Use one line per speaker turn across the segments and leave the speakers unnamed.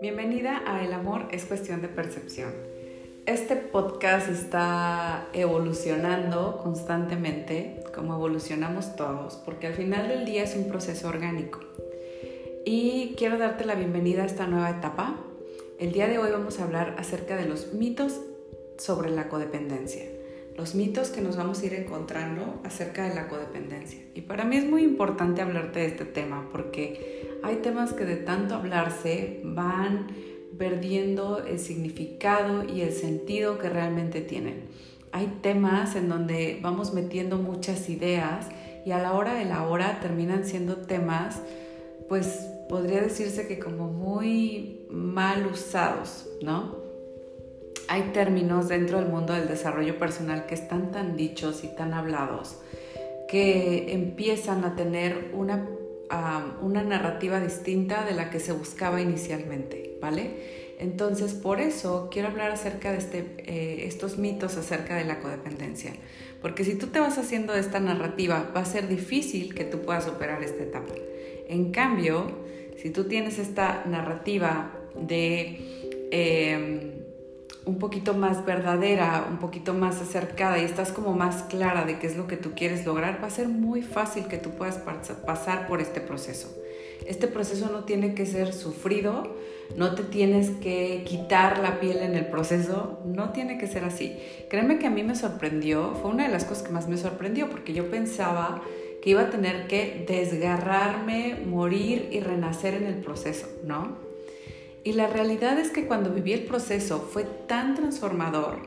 Bienvenida a El amor es cuestión de percepción. Este podcast está evolucionando constantemente, como evolucionamos todos, porque al final del día es un proceso orgánico. Y quiero darte la bienvenida a esta nueva etapa. El día de hoy vamos a hablar acerca de los mitos sobre la codependencia los mitos que nos vamos a ir encontrando acerca de la codependencia. Y para mí es muy importante hablarte de este tema porque hay temas que de tanto hablarse van perdiendo el significado y el sentido que realmente tienen. Hay temas en donde vamos metiendo muchas ideas y a la hora de la hora terminan siendo temas, pues podría decirse que como muy mal usados, ¿no? Hay términos dentro del mundo del desarrollo personal que están tan dichos y tan hablados que empiezan a tener una, una narrativa distinta de la que se buscaba inicialmente, ¿vale? Entonces, por eso quiero hablar acerca de este, eh, estos mitos acerca de la codependencia. Porque si tú te vas haciendo esta narrativa, va a ser difícil que tú puedas superar esta etapa. En cambio, si tú tienes esta narrativa de... Eh, un poquito más verdadera, un poquito más acercada y estás como más clara de qué es lo que tú quieres lograr, va a ser muy fácil que tú puedas pasar por este proceso. Este proceso no tiene que ser sufrido, no te tienes que quitar la piel en el proceso, no tiene que ser así. Créeme que a mí me sorprendió, fue una de las cosas que más me sorprendió, porque yo pensaba que iba a tener que desgarrarme, morir y renacer en el proceso, ¿no? Y la realidad es que cuando viví el proceso fue tan transformador,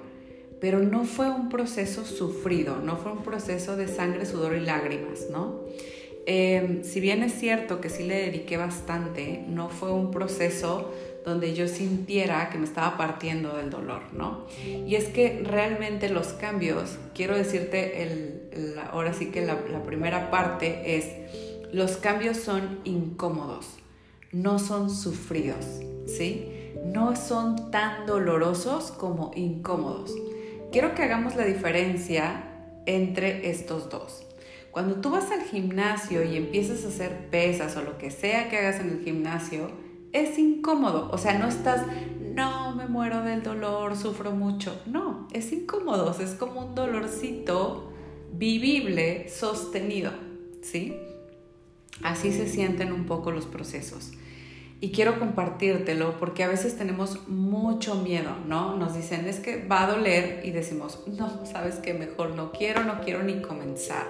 pero no fue un proceso sufrido, no fue un proceso de sangre, sudor y lágrimas, ¿no? Em, si bien es cierto que sí le dediqué bastante, no fue un proceso donde yo sintiera que me estaba partiendo del dolor, ¿no? Y es que realmente los cambios, quiero decirte, el, ahora sí que la, la primera parte es, los cambios son incómodos, no son sufridos. ¿sí? No son tan dolorosos como incómodos. Quiero que hagamos la diferencia entre estos dos. Cuando tú vas al gimnasio y empiezas a hacer pesas o lo que sea que hagas en el gimnasio, es incómodo. O sea, no estás, no, me muero del dolor, sufro mucho. No, es incómodo. Es como un dolorcito vivible, sostenido. ¿Sí? Así se sienten un poco los procesos y quiero compartírtelo porque a veces tenemos mucho miedo, ¿no? Nos dicen, es que va a doler y decimos, no, sabes que mejor no quiero, no quiero ni comenzar.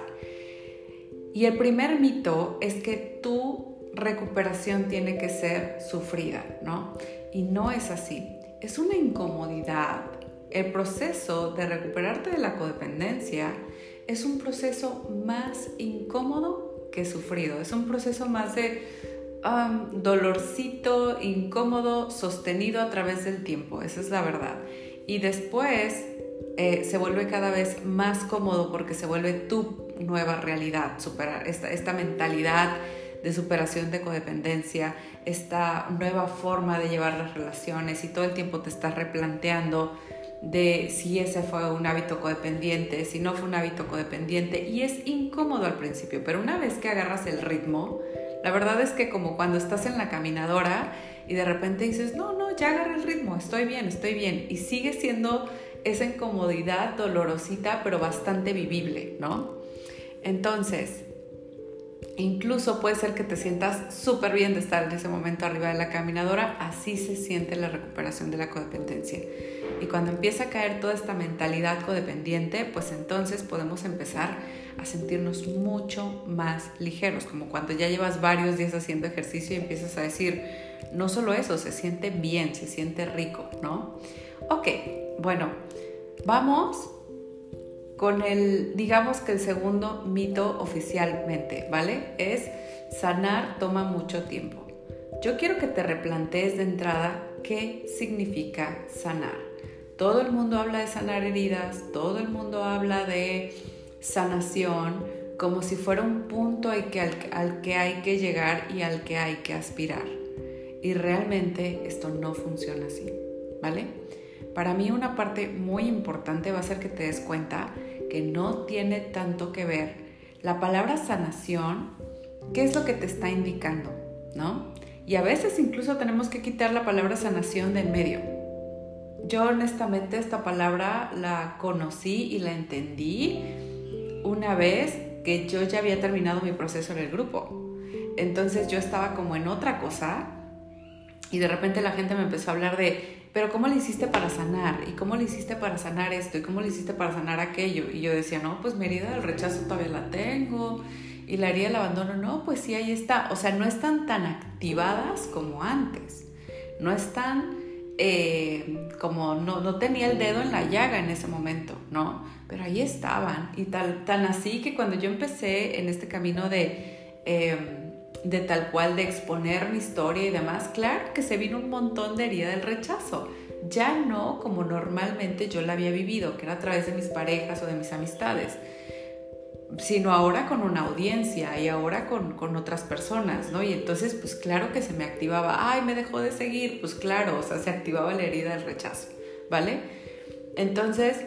Y el primer mito es que tu recuperación tiene que ser sufrida, ¿no? Y no es así, es una incomodidad. El proceso de recuperarte de la codependencia es un proceso más incómodo que sufrido, es un proceso más de dolorcito incómodo sostenido a través del tiempo, esa es la verdad. Y después eh, se vuelve cada vez más cómodo porque se vuelve tu nueva realidad, superar esta, esta mentalidad de superación de codependencia, esta nueva forma de llevar las relaciones y todo el tiempo te estás replanteando de si ese fue un hábito codependiente, si no fue un hábito codependiente y es incómodo al principio, pero una vez que agarras el ritmo, la verdad es que como cuando estás en la caminadora y de repente dices, no, no, ya agarré el ritmo, estoy bien, estoy bien. Y sigue siendo esa incomodidad dolorosita, pero bastante vivible, ¿no? Entonces, incluso puede ser que te sientas súper bien de estar en ese momento arriba de la caminadora, así se siente la recuperación de la codependencia. Y cuando empieza a caer toda esta mentalidad codependiente, pues entonces podemos empezar a sentirnos mucho más ligeros, como cuando ya llevas varios días haciendo ejercicio y empiezas a decir, no solo eso, se siente bien, se siente rico, ¿no? Ok, bueno, vamos con el, digamos que el segundo mito oficialmente, ¿vale? Es sanar toma mucho tiempo. Yo quiero que te replantees de entrada qué significa sanar. Todo el mundo habla de sanar heridas, todo el mundo habla de sanación como si fuera un punto al que, hay que llegar y al que hay que aspirar. Y realmente esto no funciona así, ¿vale? Para mí una parte muy importante va a ser que te des cuenta que no tiene tanto que ver. La palabra sanación ¿qué es lo que te está indicando? ¿No? Y a veces incluso tenemos que quitar la palabra sanación del medio. Yo honestamente esta palabra la conocí y la entendí una vez que yo ya había terminado mi proceso en el grupo. Entonces yo estaba como en otra cosa y de repente la gente me empezó a hablar de, pero ¿cómo le hiciste para sanar? ¿Y cómo le hiciste para sanar esto? ¿Y cómo le hiciste para sanar aquello? Y yo decía, no, pues mi herida del rechazo todavía la tengo y la herida del abandono, no, pues sí, ahí está. O sea, no están tan activadas como antes. No están eh, como, no, no tenía el dedo en la llaga en ese momento, ¿no? Pero ahí estaban. Y tal, tan así que cuando yo empecé en este camino de... Em, de tal cual de exponer mi historia y demás, claro que se vino un montón de herida del rechazo. Ya no como normalmente yo la había vivido, que era a través de mis parejas o de mis amistades sino ahora con una audiencia y ahora con, con, otras personas, ¿no? Y entonces, pues claro que se me activaba, ay, me dejó de seguir, pues claro, o sea, se activaba la herida del rechazo, ¿vale? Entonces,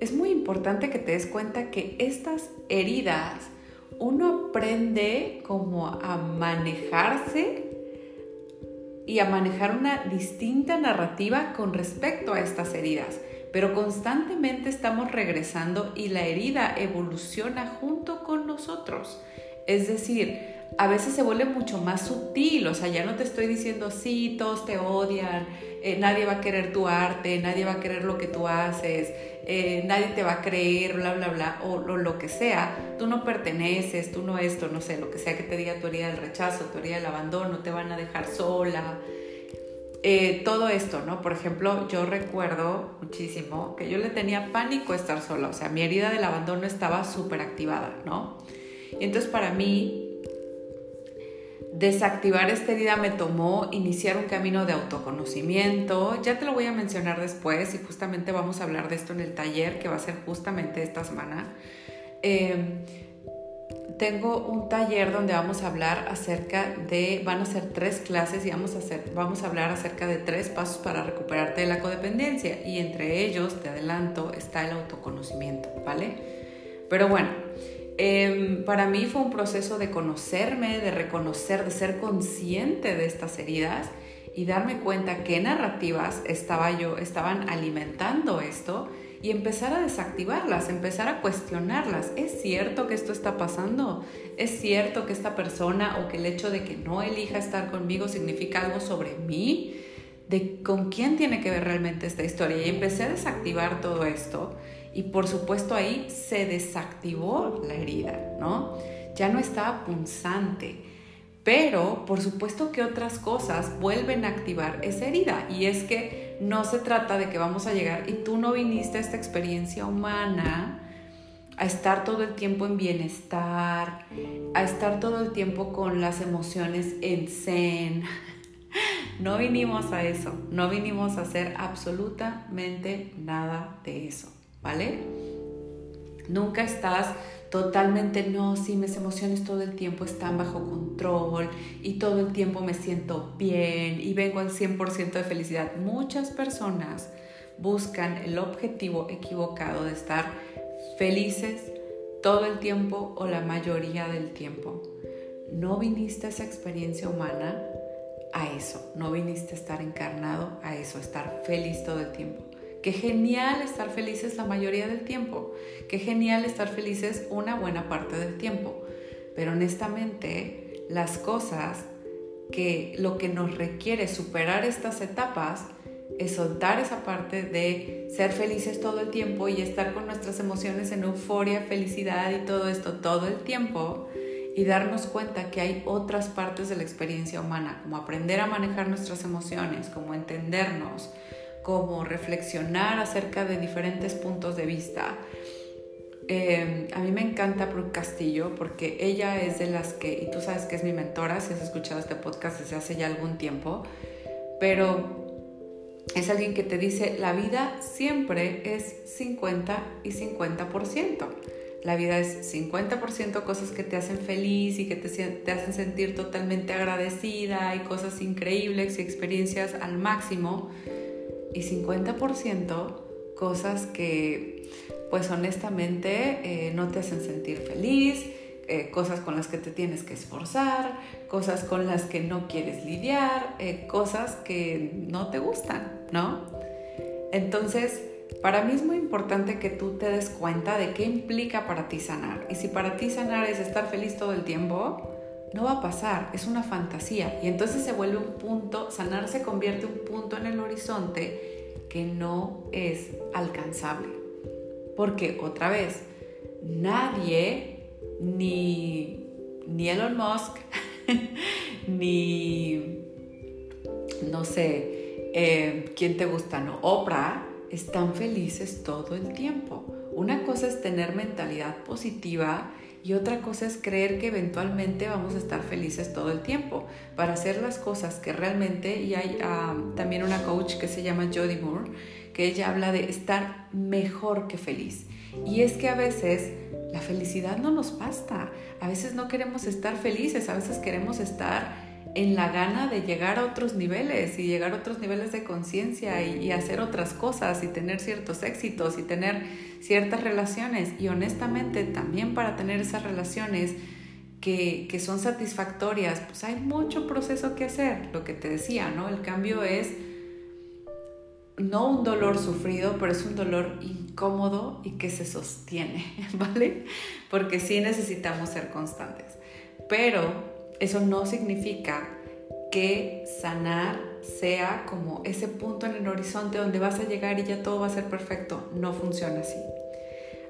es muy importante que te des cuenta que estas heridas, uno aprende como a manejarse y a manejar una distinta narrativa con respecto a estas heridas pero constantemente estamos regresando y la herida evoluciona junto con nosotros. Es decir, a veces se vuelve mucho más sutil, o sea, ya no te estoy diciendo, sí, todos te odian, eh, nadie va a querer tu arte, nadie va a querer lo que tú haces, eh, nadie te va a creer, bla, bla, bla, o, o, lo que sea, tú no perteneces, tú no esto, no sé, lo que sea que te diga tu herida del rechazo, tu herida del abandono, te van a dejar sola, eh, todo esto, ¿no? Por ejemplo, yo recuerdo muchísimo que yo le tenía pánico estar sola, o sea, mi herida del abandono estaba súper activada, ¿no? Y entonces para mí, desactivar esta herida me tomó iniciar un camino de autoconocimiento, ya te lo voy a mencionar después y justamente vamos a hablar de esto en el taller que va a ser justamente esta semana. Eh, tengo un taller donde vamos a hablar acerca de, van a ser tres clases y vamos a, hacer, vamos a hablar acerca de tres pasos para recuperarte de la codependencia y entre ellos, te adelanto, está el autoconocimiento, ¿vale? Pero bueno, em, para mí fue un proceso de conocerme, de reconocer, de ser consciente de estas heridas y darme cuenta qué narrativas estaba yo, estaban alimentando esto y empezar a desactivarlas, empezar a cuestionarlas. ¿Es cierto que esto está pasando? ¿Es cierto que esta persona o que el hecho de que no elija estar conmigo significa algo sobre mí? ¿De con quién tiene que ver realmente esta historia? Y empecé a desactivar todo esto y por supuesto ahí se desactivó la herida, ¿no? Ya no estaba punzante pero, por supuesto que otras cosas vuelven a activar esa herida. Y es que no se trata de que vamos a llegar y tú no viniste a esta experiencia humana a estar todo el tiempo en bienestar, a estar todo el tiempo con las emociones en zen. No vinimos a eso, no vinimos a hacer absolutamente nada de eso, ¿vale? Nunca estás totalmente no, si mis emociones todo el tiempo están bajo control y todo el tiempo me siento bien y vengo al 100% de felicidad. Muchas personas buscan el objetivo equivocado de estar felices todo el tiempo o la mayoría del tiempo. No viniste a esa experiencia humana a eso, no viniste a estar encarnado a eso, a estar feliz todo el tiempo. Qué genial estar felices la mayoría del tiempo. Qué genial estar felices una buena parte del tiempo. Pero honestamente, las cosas que lo que nos requiere superar estas etapas es soltar esa parte de ser felices todo el tiempo y estar con nuestras emociones en euforia, felicidad y todo esto todo el tiempo y darnos cuenta que hay otras partes de la experiencia humana, como aprender a manejar nuestras emociones, como entendernos, como reflexionar acerca de diferentes puntos de vista. Eh, a mí me encanta Brooke Castillo porque ella es de las que, y tú sabes que es mi mentora, si has escuchado este podcast desde hace ya algún tiempo, pero es alguien que te dice, la vida siempre es 50 y 50%. La vida es 50% cosas que te hacen feliz y que te, te, hacen sentir totalmente agradecida y cosas increíbles y experiencias al máximo y 50% cosas que pues honestamente eh, no te hacen sentir feliz, eh, cosas con las que te tienes que esforzar, cosas con las que no quieres lidiar, eh, cosas que no te gustan, ¿no? Entonces, para mí es muy importante que tú te des cuenta de qué implica para ti sanar. Y si para ti sanar es estar feliz todo el tiempo, no va a pasar, es una fantasía. Y entonces se vuelve un punto, sanar se convierte un punto en el horizonte que no es alcanzable. Porque otra vez, nadie, ni, ni Elon Musk, ni, no sé, eh, ¿quién te gusta? No, Oprah, están felices todo el tiempo. Una cosa es tener mentalidad positiva y otra cosa es creer que eventualmente vamos a estar felices todo el tiempo para hacer las cosas que realmente, y hay también una coach que se llama Jodie Moore, que ella habla de estar mejor que feliz. Y es que a veces la felicidad no nos basta, a veces no queremos estar felices, a veces queremos estar en la gana de llegar a otros niveles y llegar a otros niveles de conciencia y, hacer otras cosas y tener ciertos éxitos y tener ciertas relaciones. Y honestamente también para tener esas relaciones que, que son satisfactorias, pues hay mucho proceso que hacer. Lo que te decía, ¿no? El cambio es no un dolor sufrido, pero es un dolor incómodo y que se sostiene, ¿vale? Porque sí necesitamos ser constantes. Pero eso no significa que sanar sea como ese punto en el horizonte donde vas a llegar y ya todo va a ser perfecto. No funciona así.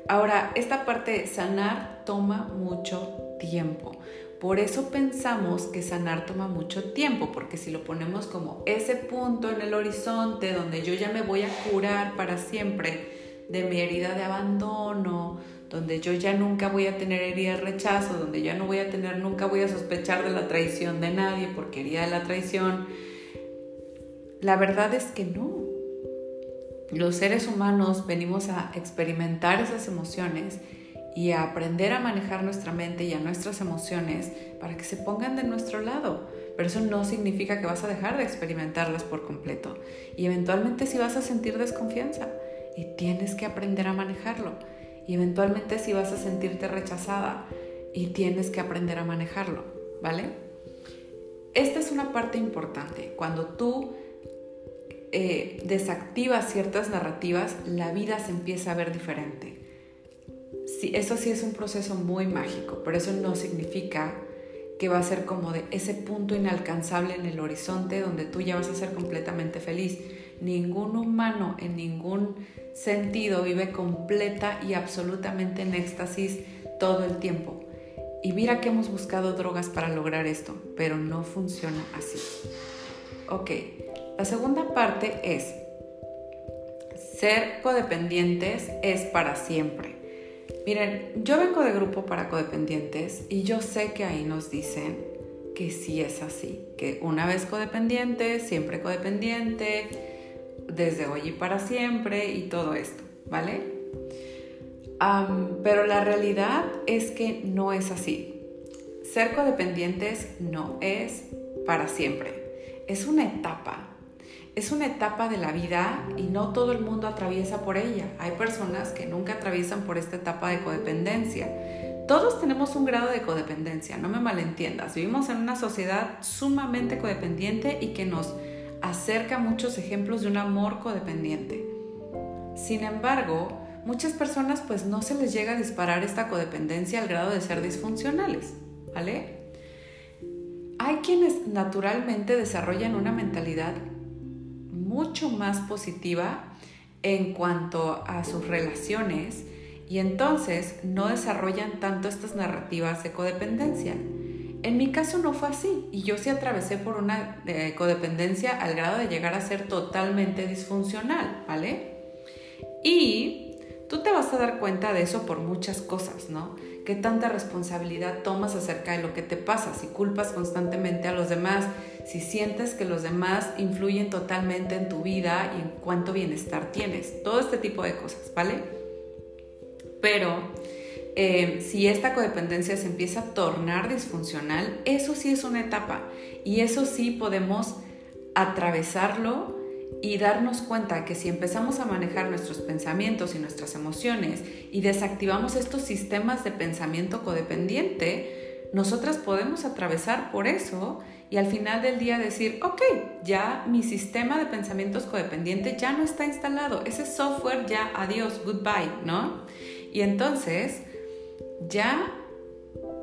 Ahora, esta parte de sanar toma mucho tiempo. Por eso pensamos que sanar toma mucho tiempo, porque si lo ponemos como ese punto en el horizonte donde yo ya me voy a curar para siempre de mi herida de abandono, donde yo ya nunca voy a tener herida de rechazo, donde ya no voy a tener, nunca voy a sospechar de la traición de nadie porque herida de la traición. La verdad es que no. Los seres humanos venimos a experimentar esas emociones y a aprender a manejar nuestra mente y a nuestras emociones para que se pongan de nuestro lado. Pero eso no significa que vas a dejar de experimentarlas por completo. Y eventualmente sí vas a sentir desconfianza y tienes que aprender a manejarlo y eventualmente si vas a sentirte rechazada y tienes que aprender a manejarlo, ¿vale? Esta es una parte importante. Cuando tú eh, desactivas ciertas narrativas, la vida se empieza a ver diferente. Sí, eso sí es un proceso muy mágico, pero eso no significa que va a ser como de ese punto inalcanzable en el horizonte donde tú ya vas a ser completamente feliz. Ningún humano en ningún sentido vive completa y absolutamente en éxtasis todo el tiempo. Y mira que hemos buscado drogas para lograr esto, pero no funciona así. Ok, la segunda parte es, ser codependientes es para siempre. Miren, yo vengo de grupo para codependientes y yo sé que ahí nos dicen que sí es así, que una vez codependiente, siempre codependiente, desde hoy y para siempre y todo esto, ¿vale? pero la realidad es que no es así. Ser codependientes no es para siempre. Es una etapa. Es una etapa de la vida y no todo el mundo atraviesa por ella. Hay personas que nunca atraviesan por esta etapa de codependencia. Todos tenemos un grado de codependencia, no me malentiendas. Vivimos en una sociedad sumamente codependiente y que nos acerca muchos ejemplos de un amor codependiente. Sin embargo, muchas personas pues no se les llega a disparar esta codependencia al grado de ser disfuncionales, ¿vale? Hay quienes naturalmente desarrollan una mentalidad mucho más positiva en cuanto a sus relaciones y entonces no desarrollan tanto estas narrativas de codependencia. En mi caso no fue así y yo sí atravesé por una eh, codependencia al grado de llegar a ser totalmente disfuncional, ¿vale? Y tú te vas a dar cuenta de eso por muchas cosas, ¿no? ¿Qué tanta responsabilidad tomas acerca de lo que te pasa? Si culpas constantemente a los demás, si sientes que los demás influyen totalmente en tu vida y en cuánto bienestar tienes, todo este tipo de cosas, ¿vale? Pero eh, si esta codependencia se empieza a tornar disfuncional, eso sí es una etapa y eso sí podemos atravesarlo y darnos cuenta que si empezamos a manejar nuestros pensamientos y nuestras emociones y desactivamos estos sistemas de pensamiento codependiente, nosotras podemos atravesar por eso y al final del día decir, ok, ya mi sistema de pensamientos codependiente ya no está instalado, ese software ya, adiós, goodbye, ¿no? Y entonces, ya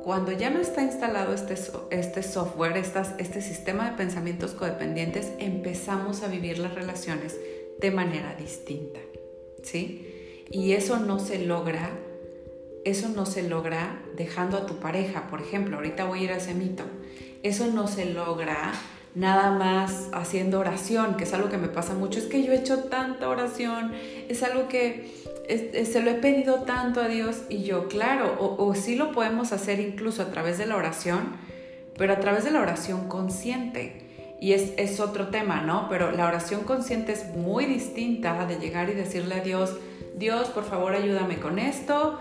cuando ya no está instalado este, este software, este sistema de pensamientos codependientes, empezamos a vivir las relaciones de manera distinta, ¿sí? Y eso no se logra, eso no se logra dejando a tu pareja, por ejemplo, ahorita voy a ir a ese mito, eso no se logra nada más haciendo oración, que es algo que me pasa mucho, es que yo he hecho tanta oración, es algo que se lo he pedido tanto a Dios y yo, claro, o, sí lo podemos hacer incluso a través de la oración, pero a través de la oración consciente. Y es, es otro tema, ¿no? Pero la oración consciente es muy distinta de llegar y decirle a Dios, Dios, por favor, ayúdame con esto,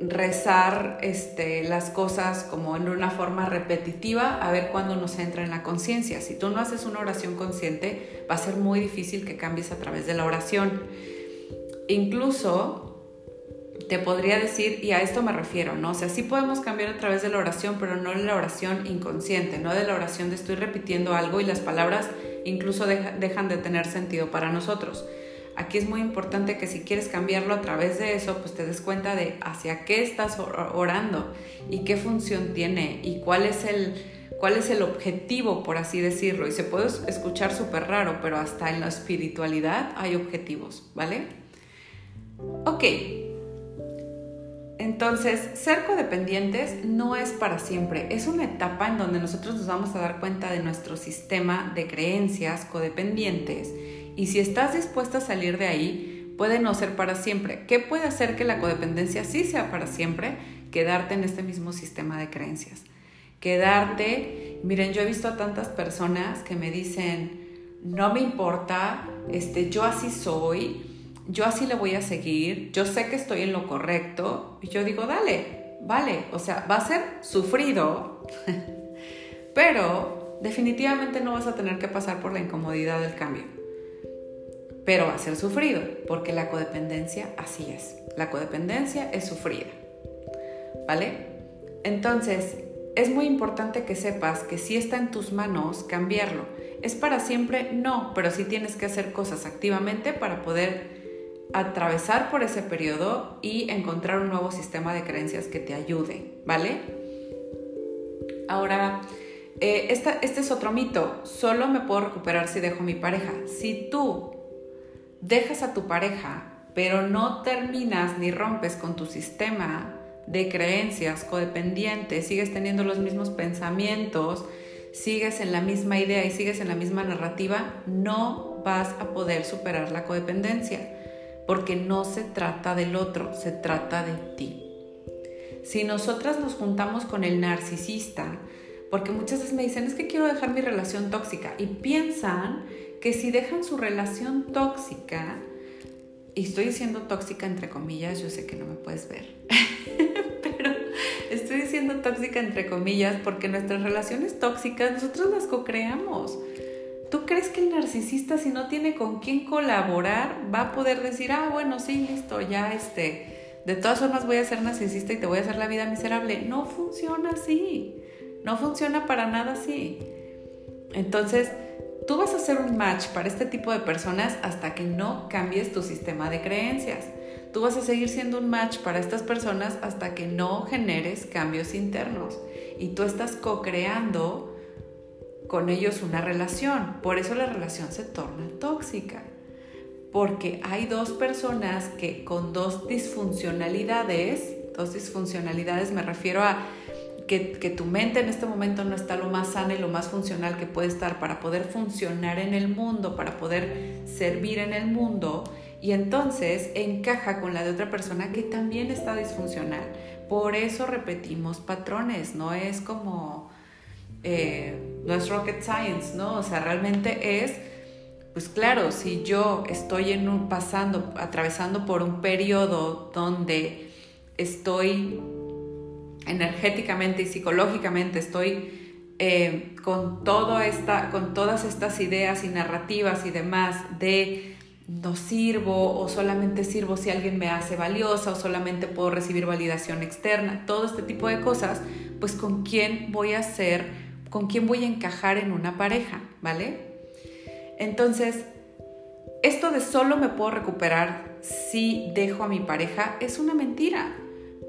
rezar este, las cosas como en una forma repetitiva a ver cuándo nos entra en la conciencia. Si tú no haces una oración consciente, va a ser muy difícil que cambies a través de la oración. Incluso te podría decir, y a esto me refiero, ¿no? O sea, sí podemos cambiar a través de la oración, pero no de la oración inconsciente, no de la oración de estoy repitiendo algo y las palabras incluso dejan de tener sentido para nosotros. Aquí es muy importante que si quieres cambiarlo a través de eso, pues te des cuenta de hacia qué estás orando y qué función tiene y cuál es el, cuál es el objetivo, por así decirlo. Y se puede escuchar súper raro, pero hasta en la espiritualidad hay objetivos, ¿vale? Ok. Entonces, ser codependientes no es para siempre, es una etapa en donde nosotros nos vamos a dar cuenta de nuestro sistema de creencias codependientes y si estás dispuesta a salir de ahí, puede no ser para siempre. ¿Qué puede hacer que la codependencia sí sea para siempre? Quedarte en este mismo sistema de creencias. Quedarte, miren, yo he visto a tantas personas que me dicen, no me importa, este, yo así soy, yo así le voy a seguir, yo sé que estoy en lo correcto, y yo digo, dale, vale, o sea, va a ser sufrido, pero definitivamente no vas a tener que pasar por la incomodidad del cambio pero va a ser sufrido, porque la codependencia así es. La codependencia es sufrida. ¿Vale? Entonces, es muy importante que sepas que si está en tus manos cambiarlo. ¿Es para siempre? No, pero sí tienes que hacer cosas activamente para poder atravesar por ese periodo y encontrar un nuevo sistema de creencias que te ayude, ¿vale? Ahora, eh, este es otro mito. Solo me puedo recuperar si dejo mi pareja. Si tú dejas a tu pareja, pero no terminas ni rompes con tu sistema de creencias codependientes, sigues teniendo los mismos pensamientos, sigues en la misma idea y sigues en la misma narrativa, no vas a poder superar la codependencia, porque no se trata del otro, se trata de ti. Si nosotras nos juntamos con el narcisista, porque muchas veces me dicen, es que quiero dejar mi relación tóxica, y piensan que si dejan su relación tóxica, y estoy diciendo tóxica entre comillas, yo sé que no me puedes ver, pero estoy diciendo tóxica entre comillas porque nuestras relaciones tóxicas nosotros las co-creamos. ¿Tú crees que el narcisista si no tiene con quién colaborar va a poder decir, ah, bueno, sí, listo, ya este, de todas formas voy a ser narcisista y te voy a hacer la vida miserable? No funciona así, no funciona para nada así. Entonces, Tú vas a hacer un match para este tipo de personas hasta que no cambies tu sistema de creencias. Tú vas a seguir siendo un match para estas personas hasta que no generes cambios internos. Y tú estás co-creando con ellos una relación. Por eso la relación se torna tóxica. Porque hay dos personas que con dos disfuncionalidades, dos disfuncionalidades me refiero a que, tu mente en este momento no está lo más sana y lo más funcional que puede estar para poder funcionar en el mundo, para poder servir en el mundo, y entonces encaja con la de otra persona que también está disfuncional. Por eso repetimos patrones, no es como, eh, no es rocket science, ¿no? O sea, realmente es, pues claro, si yo estoy pasando, atravesando por un periodo donde estoy energéticamente y psicológicamente estoy eh, con, todo esta, con todas estas ideas y narrativas y demás de no sirvo o solamente sirvo si alguien me hace valiosa o solamente puedo recibir validación externa, todo este tipo de cosas, pues con quién voy a ser, con quién voy a encajar en una pareja, ¿vale? Entonces, esto de solo me puedo recuperar si dejo a mi pareja es una mentira,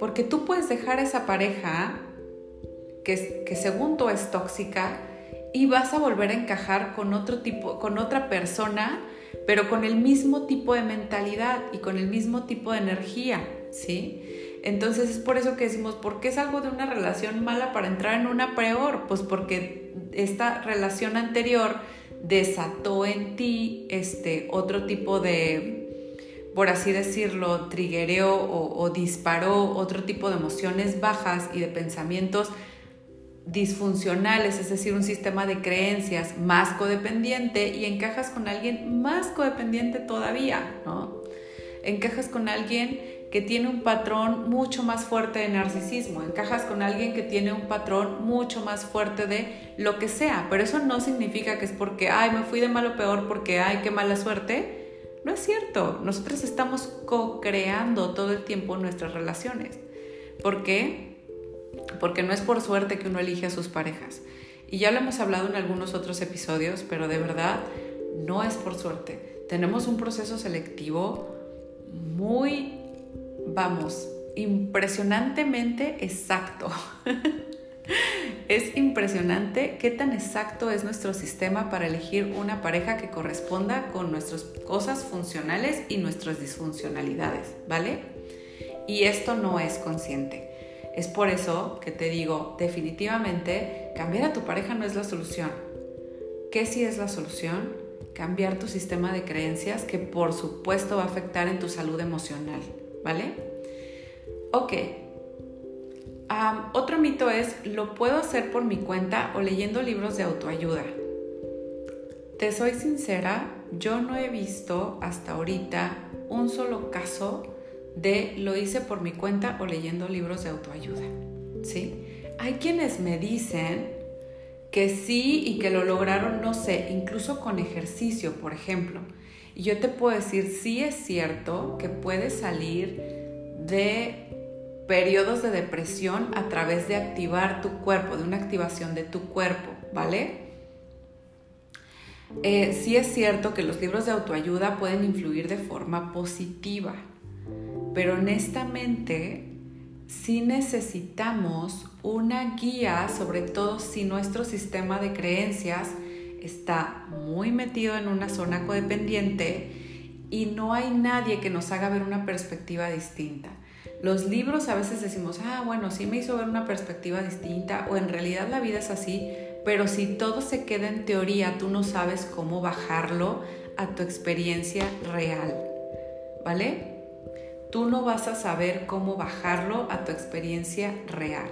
porque tú puedes dejar esa pareja que, que según tú es tóxica y vas a volver a encajar con otro tipo, con otra persona, pero con el mismo tipo de mentalidad y con el mismo tipo de energía, ¿sí? Entonces es por eso que decimos, ¿por qué algo de una relación mala para entrar en una peor? Pues porque esta relación anterior desató en ti este otro tipo de, por así decirlo, triguereó o, disparó otro tipo de emociones bajas y de pensamientos disfuncionales, es decir, un sistema de creencias más codependiente y encajas con alguien más codependiente todavía, ¿no? Encajas con alguien que tiene un patrón mucho más fuerte de narcisismo, encajas con alguien que tiene un patrón mucho más fuerte de lo que sea, pero eso no significa que es porque, ay, me fui de malo peor porque, ay, qué mala suerte. No es cierto, nosotros estamos co-creando todo el tiempo nuestras relaciones. ¿Por qué? Porque no es por suerte que uno elige a sus parejas. Y ya lo hemos hablado en algunos otros episodios, pero de verdad no es por suerte. Tenemos un proceso selectivo muy vamos, impresionantemente exacto. es impresionante qué tan exacto es nuestro sistema para elegir una pareja que corresponda con nuestras cosas funcionales y nuestras disfuncionalidades, ¿vale? Y esto no es consciente. Es por eso que te digo, definitivamente, cambiar a tu pareja no es la solución. ¿Qué sí es la solución? Cambiar tu sistema de creencias que por supuesto va a afectar en tu salud emocional. ¿vale? Ok. Otro mito es, lo puedo hacer por mi cuenta o leyendo libros de autoayuda. Te soy sincera, yo no he visto hasta ahorita un solo caso de lo hice por mi cuenta o leyendo libros de autoayuda. ¿Sí? Hay quienes me dicen que sí y que lo lograron, no sé, incluso con ejercicio, por ejemplo. Y yo te puedo decir, sí es cierto que puedes salir de periodos de depresión a través de activar tu cuerpo, de una activación de tu cuerpo, ¿vale? Eh, sí es cierto que los libros de autoayuda pueden influir de forma positiva, pero honestamente sí necesitamos una guía, sobre todo si nuestro sistema de creencias está muy metido en una zona codependiente y no hay nadie que nos haga ver una perspectiva distinta. Los libros a veces decimos, ah, bueno, sí me hizo ver una perspectiva distinta o en realidad la vida es así, pero si todo se queda en teoría, tú no sabes cómo bajarlo a tu experiencia real, ¿vale? Tú no vas a saber cómo bajarlo a tu experiencia real.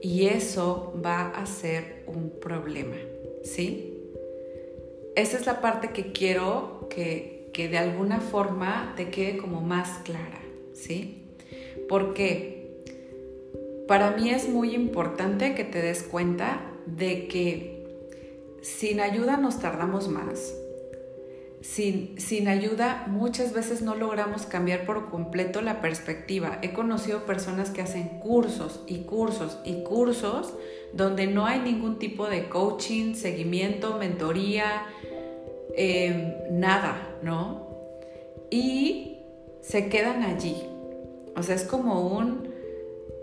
Y eso va a ser un problema. ¿sí? Esa es la parte que quiero que, que de alguna forma te quede como más clara, ¿sí? Porque para mí es muy importante que te des cuenta de que sin ayuda nos tardamos más, sin, ayuda muchas veces no logramos cambiar por completo la perspectiva. He conocido personas que hacen cursos y cursos y cursos donde no hay ningún tipo de coaching, seguimiento, mentoría, em, nada, ¿no? Y se quedan allí. O sea, es como un...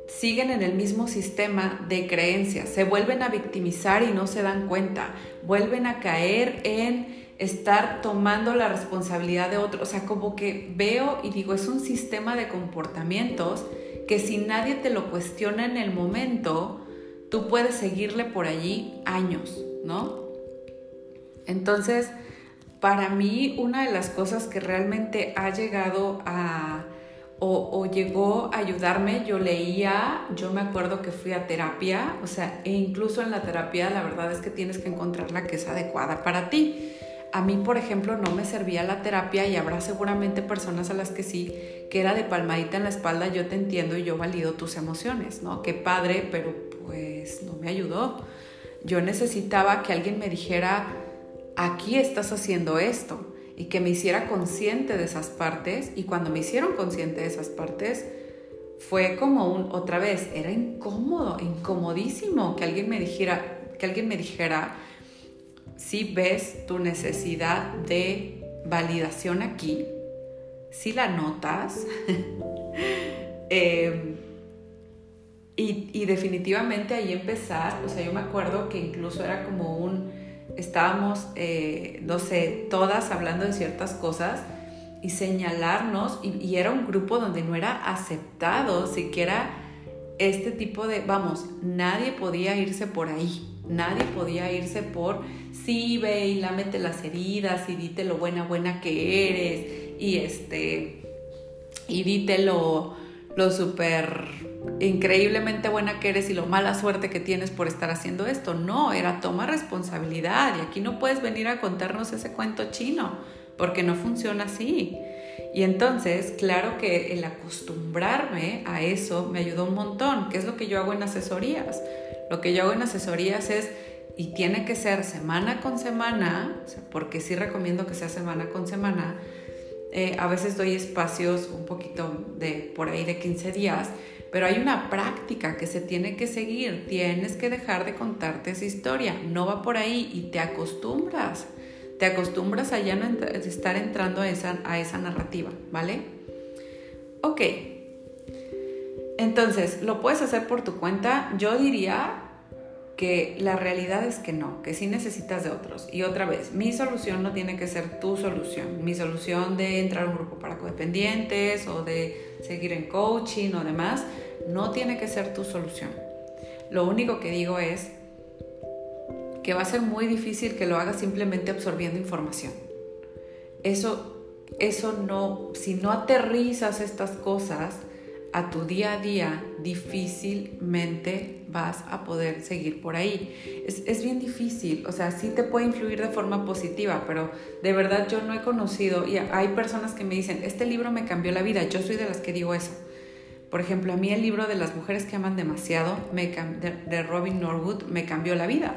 siguen en el mismo sistema de creencias, se vuelven a victimizar y no se dan cuenta, vuelven a caer en estar tomando la responsabilidad de otro. O sea, como que veo y digo, es un sistema de comportamientos que si nadie te lo cuestiona en el momento, tú puedes seguirle por allí años, ¿no? Entonces, para mí, una de las cosas que realmente ha llegado a... O, llegó a ayudarme, yo leía, yo me acuerdo que fui a terapia, o sea, e incluso en la terapia la verdad es que tienes que encontrar la que es adecuada para ti. A mí, por ejemplo, no me servía la terapia y habrá seguramente personas a las que sí, que era de palmadita en la espalda, yo te entiendo y yo valido tus emociones, ¿no? Qué padre, pero pues no me ayudó. yo necesitaba que alguien me dijera, aquí estás haciendo esto y que me hiciera consciente de esas partes y cuando me hicieron consciente de esas partes fue como un otra vez era incómodo incomodísimo que alguien me dijera que alguien me dijera si ves tu necesidad de validación aquí si la notas em, y, y definitivamente ahí empezar o sea yo me acuerdo que incluso era como un estábamos, eh, no sé, todas hablando de ciertas cosas y señalarnos, y, era un grupo donde no era aceptado siquiera este tipo de, vamos, nadie podía irse por ahí, nadie podía irse por, sí, ve y lámete las heridas y dite lo buena, buena que eres, y este, y dite lo, súper increíblemente buena que eres y lo mala suerte que tienes por estar haciendo esto. No, era toma responsabilidad y aquí no puedes venir a contarnos ese cuento chino porque no funciona así. Y entonces, claro que el acostumbrarme a eso me ayudó un montón, que es lo que yo hago en asesorías. Lo que yo hago en asesorías es, y tiene que ser semana con semana, porque sí recomiendo que sea semana con semana, eh, a veces doy espacios un poquito de por ahí de 15 días, pero hay una práctica que se tiene que seguir. Tienes que dejar de contarte esa historia. No va por ahí y te acostumbras. Te acostumbras a ya no estar entrando a esa, a esa narrativa, ¿vale? Ok. Entonces, ¿lo puedes hacer por tu cuenta? Yo diría que la realidad es que no, que sí necesitas de otros. Y otra vez, mi solución no tiene que ser tu solución. Mi solución de entrar a un grupo para codependientes o de seguir en coaching o demás, no tiene que ser tu solución. Lo único que digo es que va a ser muy difícil que lo hagas simplemente absorbiendo información. Eso, eso no, si no aterrizas estas cosas, a tu día a día, difícilmente vas a poder seguir por ahí. Es, bien difícil, o sea, sí te puede influir de forma positiva, pero de verdad yo no he conocido, y hay personas que me dicen, este libro me cambió la vida, yo soy de las que digo eso. Por ejemplo, a mí el libro de las mujeres que aman demasiado de Robin Norwood me cambió la vida,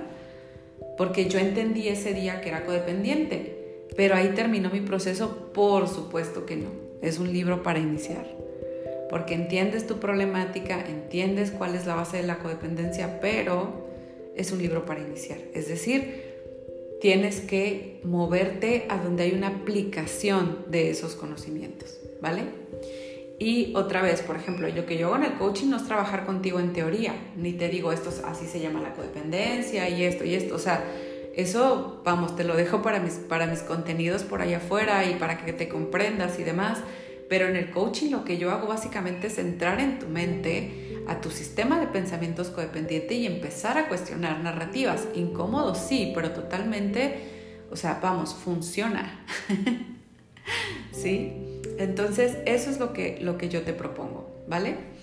porque yo entendí ese día que era codependiente, pero ahí terminó mi proceso, por supuesto que no, es un libro para iniciar porque entiendes tu problemática, entiendes cuál es la base de la codependencia, pero es un libro para iniciar. Es decir, tienes que moverte a donde hay una aplicación de esos conocimientos, ¿vale? Y otra vez, por ejemplo, yo que yo hago en el coaching no es trabajar contigo en teoría, ni te digo esto así se llama la codependencia y esto y esto, o sea, eso, vamos, te lo dejo para mis, para mis contenidos por allá afuera y para que te comprendas y demás, pero en el coaching lo que yo hago básicamente es entrar en tu mente, a tu sistema de pensamientos codependiente y empezar a cuestionar narrativas. Incómodo, sí, pero totalmente, o sea, vamos, funciona. ¿Sí? Entonces, eso es lo que, lo que yo te propongo, ¿vale?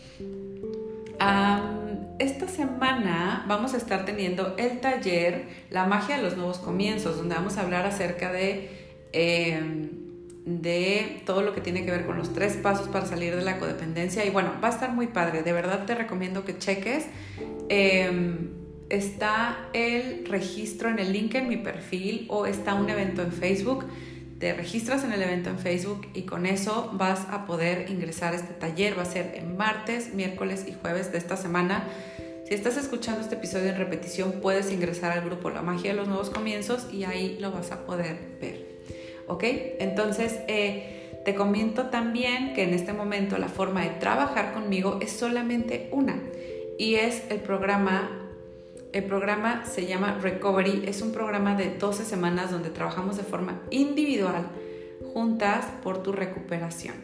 esta semana vamos a estar teniendo el taller La magia de los nuevos comienzos, donde vamos a hablar acerca de... Em, de todo lo que tiene que ver con los tres pasos para salir de la codependencia. Y bueno, va a estar muy padre. De verdad te recomiendo que cheques. Em, está el registro en el link en mi perfil o está un evento en Facebook. Te registras en el evento en Facebook y con eso vas a poder ingresar a este taller. Va a ser en martes, miércoles y jueves de esta semana. Si estás escuchando este episodio en repetición, puedes ingresar al grupo La Magia de los Nuevos Comienzos y ahí lo vas a poder ver. ¿Ok? Entonces, eh, te comento también que en este momento la forma de trabajar conmigo es solamente una y es el programa el programa se llama Recovery, es un programa de 12 semanas donde trabajamos de forma individual juntas por tu recuperación.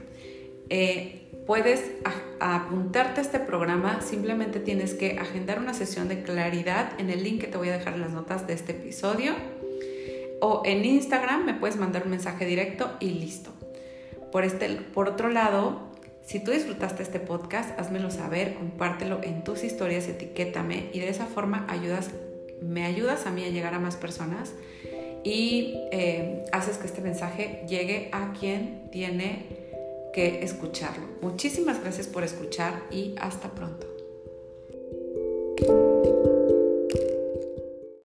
Eh, puedes apuntarte a este programa, simplemente tienes que agendar una sesión de claridad en el link que te voy a dejar en las notas de este episodio o en Instagram me puedes mandar un mensaje directo y listo. Por, este, por otro lado, si tú disfrutaste este podcast, házmelo saber, compártelo en tus historias, etiquétame y de esa forma me ayudas a mí a llegar a más personas y eh, haces que este mensaje llegue a quien tiene que escucharlo. Muchísimas gracias por escuchar y hasta pronto.